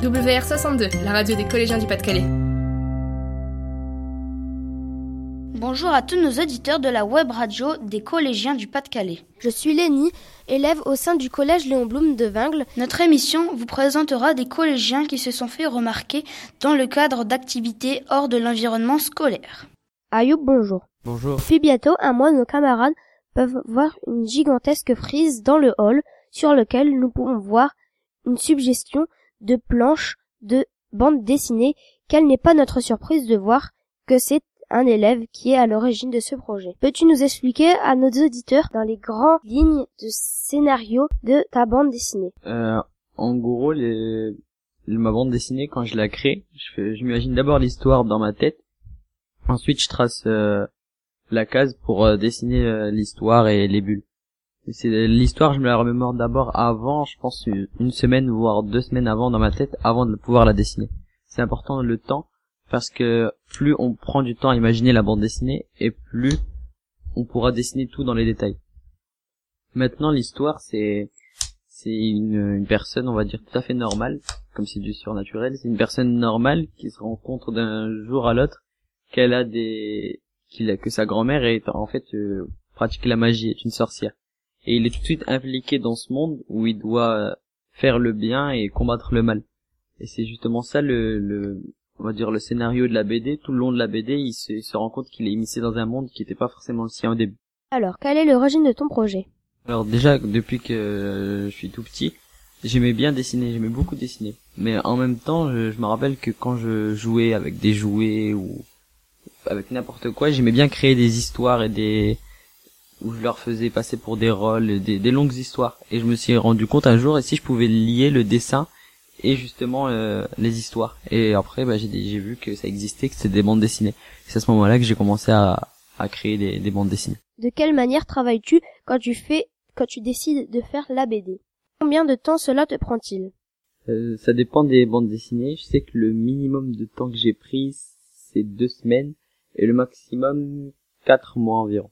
WR62, la radio des collégiens du Pas-de-Calais. Bonjour à tous nos auditeurs de la web radio des collégiens du Pas-de-Calais. Je suis Lénie, élève au sein du collège Léon Blum de Vingles. Notre émission vous présentera des collégiens qui se sont fait remarquer dans le cadre d'activités hors de l'environnement scolaire. Ayoub, bonjour. Bonjour. Puis bientôt, un mois, nos camarades peuvent voir une gigantesque frise dans le hall sur lequel nous pouvons voir une suggestion de planches de bande dessinée. Quelle n'est pas notre surprise de voir que c'est un élève qui est à l'origine de ce projet. Peux-tu nous expliquer à nos auditeurs dans les grandes lignes de scénario de ta bande dessinée? Euh, En gros, ma bande dessinée, quand je la crée, m'imagine d'abord l'histoire dans ma tête. Ensuite, je trace euh, la case pour euh, dessiner euh, l'histoire et les bulles. C'est l'histoire, je me la remémore d'abord avant, je pense une semaine voire deux semaines avant dans ma tête, avant de pouvoir la dessiner. C'est important le temps parce que plus on prend du temps à imaginer la bande dessinée et plus on pourra dessiner tout dans les détails. Maintenant, l'histoire, c'est c'est une, personne, on va dire tout à fait normale, comme c'est du surnaturel. C'est une personne normale qui se rencontre d'un jour à l'autre qu'elle a des qu'il a que sa grand-mère est en fait euh, pratique la magie, est une sorcière. Et il est tout de suite impliqué dans ce monde où il doit faire le bien et combattre le mal. Et c'est justement ça le, le, on va dire le scénario de la BD, tout le long de la BD, il se, rend compte qu'il est immiscé dans un monde qui n'était pas forcément le sien au début. Alors, quelle est l'origine de ton projet? Alors déjà, depuis que je suis tout petit, j'aimais bien dessiner, j'aimais beaucoup dessiner. Mais en même temps, je, me rappelle que quand je jouais avec des jouets ou avec n'importe quoi, j'aimais bien créer des histoires et des où je leur faisais passer pour des rôles, des, des longues histoires. Et je me suis rendu compte un jour, et si je pouvais lier le dessin et justement euh, les histoires. Et après, bah, j'ai vu que ça existait, que c'était des bandes dessinées. C'est à ce moment-là que j'ai commencé à, à créer des, des bandes dessinées. De quelle manière travailles-tu quand tu fais, quand tu décides de faire la BD Combien de temps cela te prend-il? Euh, Ça dépend des bandes dessinées. Je sais que le minimum de temps que j'ai pris, c'est deux semaines, et le maximum quatre mois environ.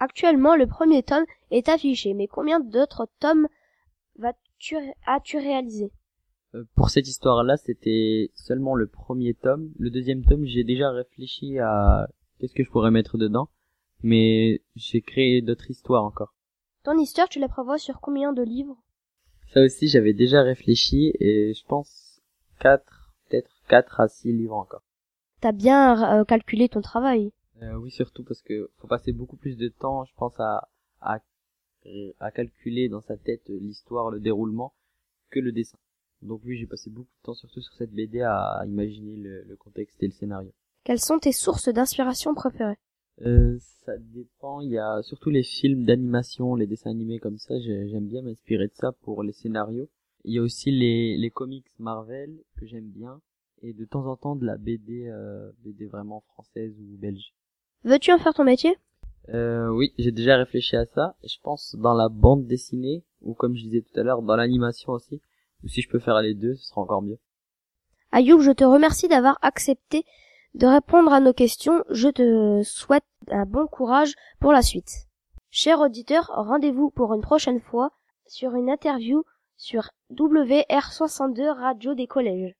Actuellement, le premier tome est affiché, mais combien d'autres tomes vas-tu as-tu réalisé? Euh, pour cette histoire-là, c'était seulement le premier tome. Le deuxième tome, j'ai déjà réfléchi à qu'est-ce que je pourrais mettre dedans, mais j'ai créé d'autres histoires encore. Ton histoire, tu la prévois sur combien de livres? Ça aussi, j'avais déjà réfléchi et je pense quatre, peut-être quatre à six livres encore. T'as bien euh, calculé ton travail. Euh, oui, surtout parce que faut passer beaucoup plus de temps, je pense, à, à, à calculer dans sa tête l'histoire, le déroulement, que le dessin. Donc oui, j'ai passé beaucoup de temps surtout sur cette BD à imaginer le, contexte et le scénario. Quelles sont tes sources d'inspiration préférées? Euh, Ça dépend. Il y a surtout les films d'animation, les dessins animés comme ça. J'aime bien m'inspirer de ça pour les scénarios. Il y a aussi les, les comics Marvel que j'aime bien et de temps en temps de la BD, euh, BD vraiment française ou belge. Veux-tu en faire ton métier? Euh, Oui, j'ai déjà réfléchi à ça. Je pense dans la bande dessinée ou comme je disais tout à l'heure dans l'animation aussi ou si je peux faire les deux, ce sera encore mieux. Ayoub, je te remercie d'avoir accepté de répondre à nos questions. Je te souhaite un bon courage pour la suite. Chers auditeurs, rendez-vous pour une prochaine fois sur une interview sur WR62 Radio des collèges.